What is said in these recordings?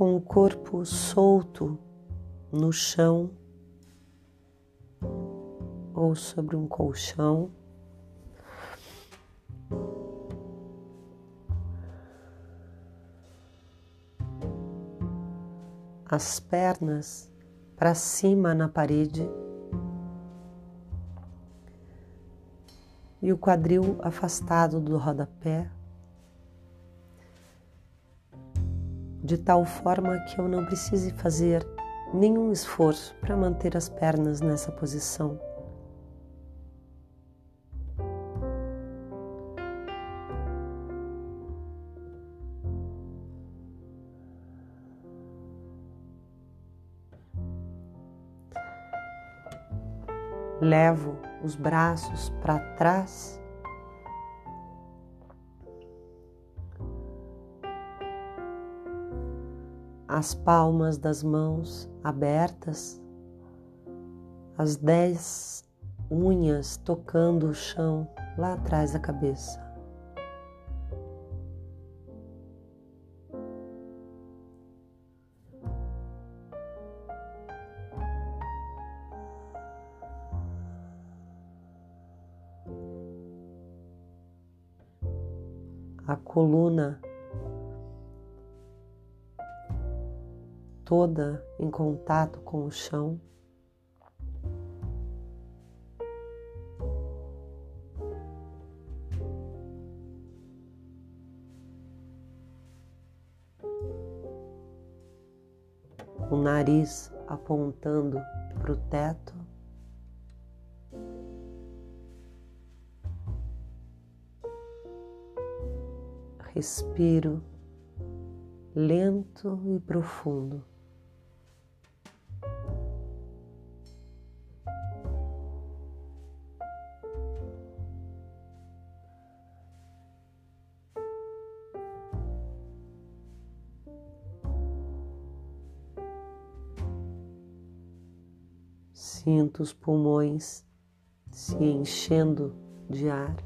com o corpo solto no chão ou sobre um colchão. As pernas para cima na parede e o quadril afastado do rodapé, de tal forma que eu não precise fazer nenhum esforço para manter as pernas nessa posição. Levo os braços para trás. As palmas das mãos abertas, as dez unhas tocando o chão lá atrás da cabeça. a coluna toda em contato com o chão. O nariz apontando para o teto. respiro lento e profundo. Sinto os pulmões se enchendo de ar.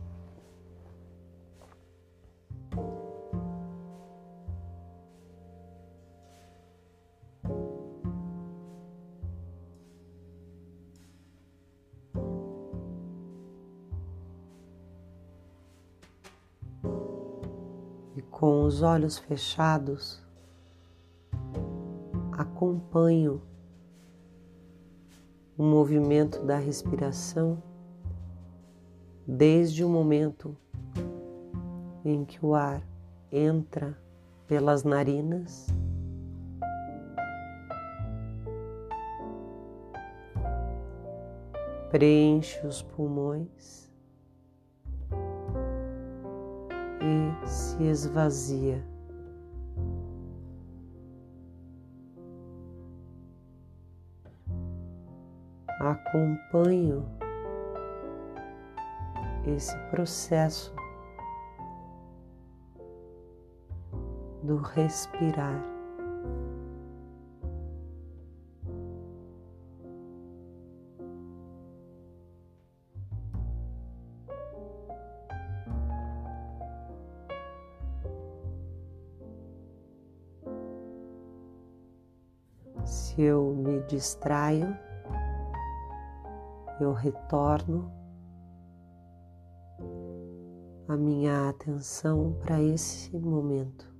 com os olhos fechados, acompanho o movimento da respiração desde o momento em que o ar entra pelas narinas. Preenche os pulmões e se esvazia. Acompanho esse processo do respirar. Se eu me distraio, eu retorno a minha atenção para esse momento.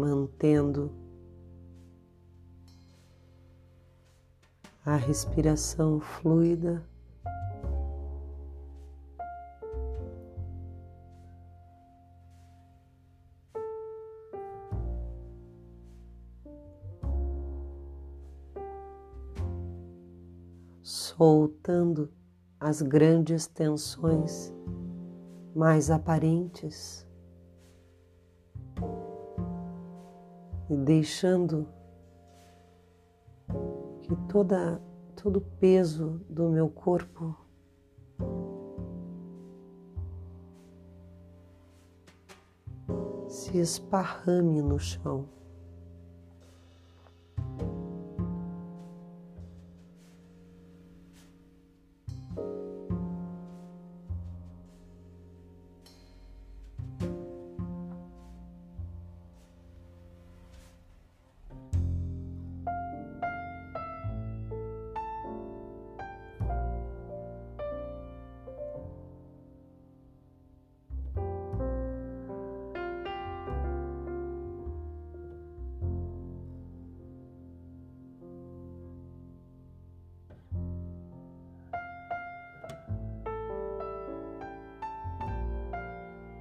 Mantendo a respiração fluida. Soltando as grandes tensões mais aparentes. e deixando que toda, todo o peso do meu corpo se esparrame no chão.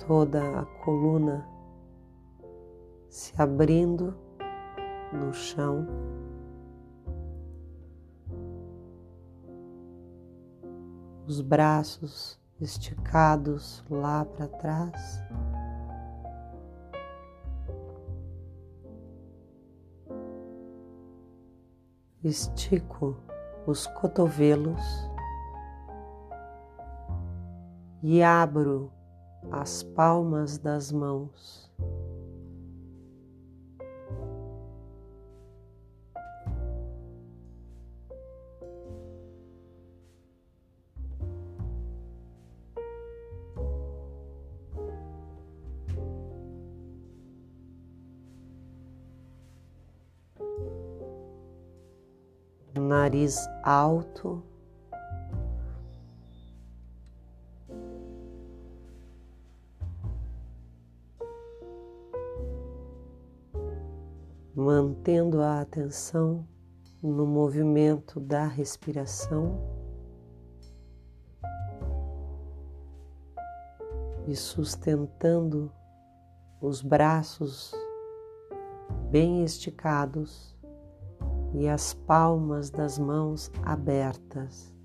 Toda a coluna se abrindo no chão. Os braços esticados lá para trás. Estico os cotovelos e abro as palmas das mãos. Nariz alto. Mantendo a atenção no movimento da respiração e sustentando os braços bem esticados e as palmas das mãos abertas.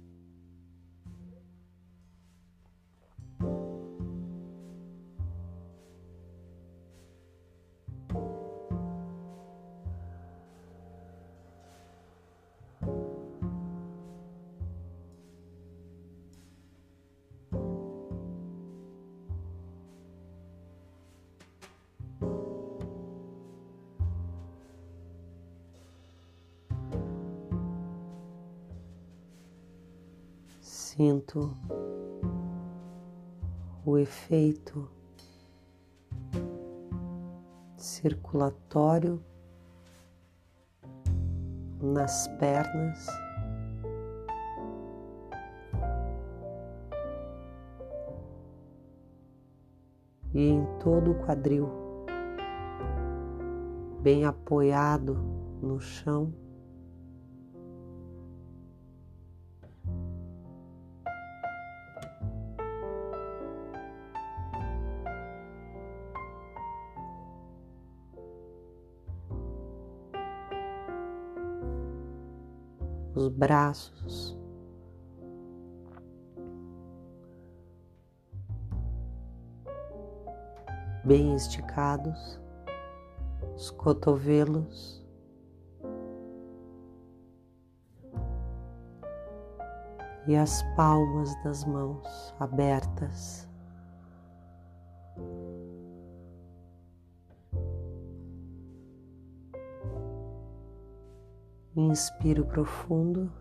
Sinto o efeito circulatório nas pernas. E em todo o quadril, bem apoiado no chão. Os braços. Bem esticados, os cotovelos. E as palmas das mãos abertas. Inspiro profundo.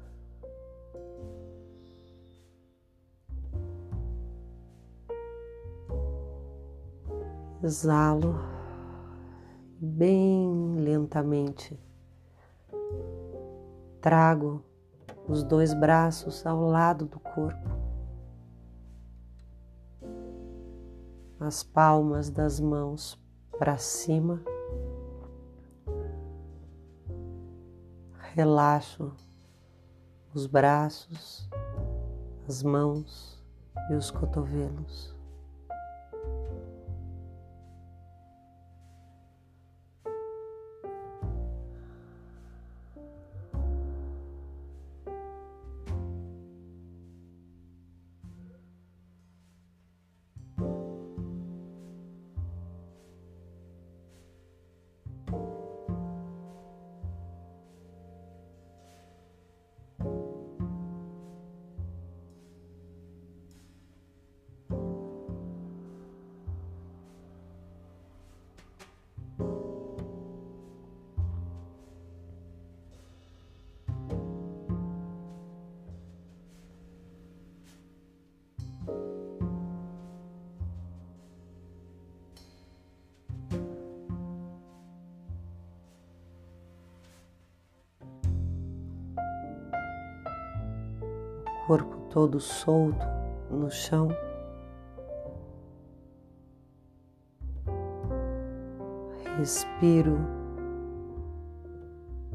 Exalo bem lentamente. Trago os dois braços ao lado do corpo. As palmas das mãos para cima. Relaxo os braços, as mãos e os cotovelos. Corpo todo solto no chão. Respiro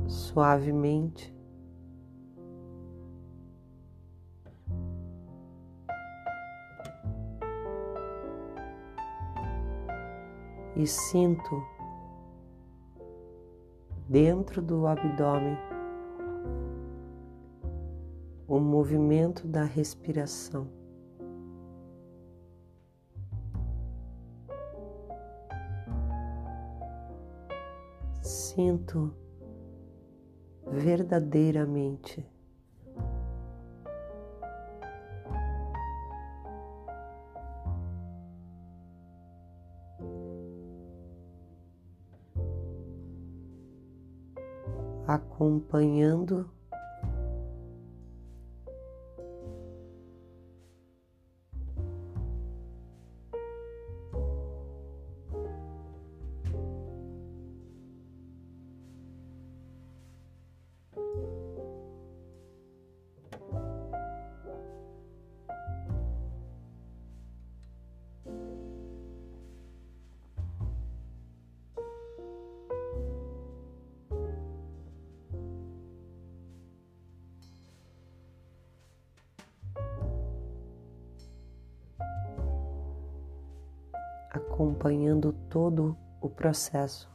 suavemente. E sinto dentro do abdômen o movimento da respiração. Sinto verdadeiramente acompanhando acompanhando todo o processo.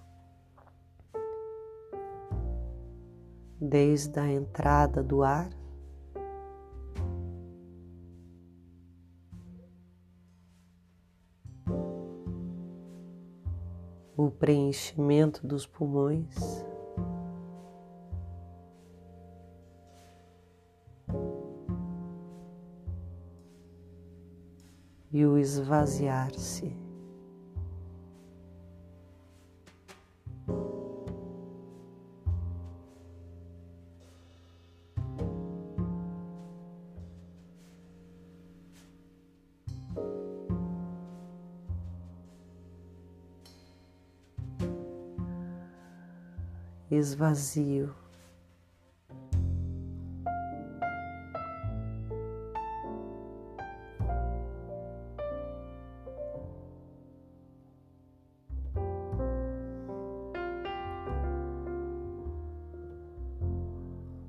Desde a entrada do ar o preenchimento dos pulmões. E o esvaziar-se. Esvazio.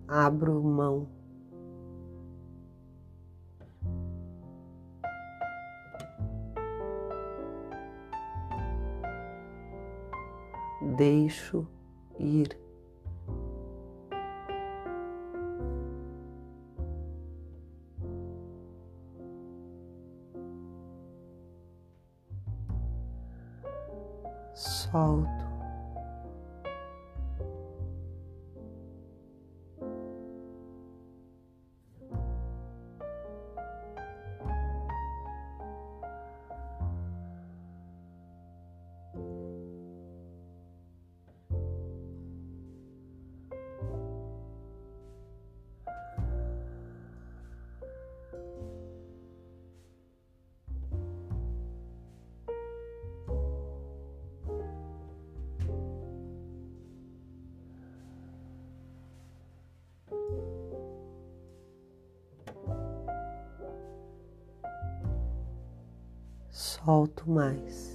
Abro mão. Deixo ir. Solto mais.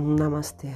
Namastê.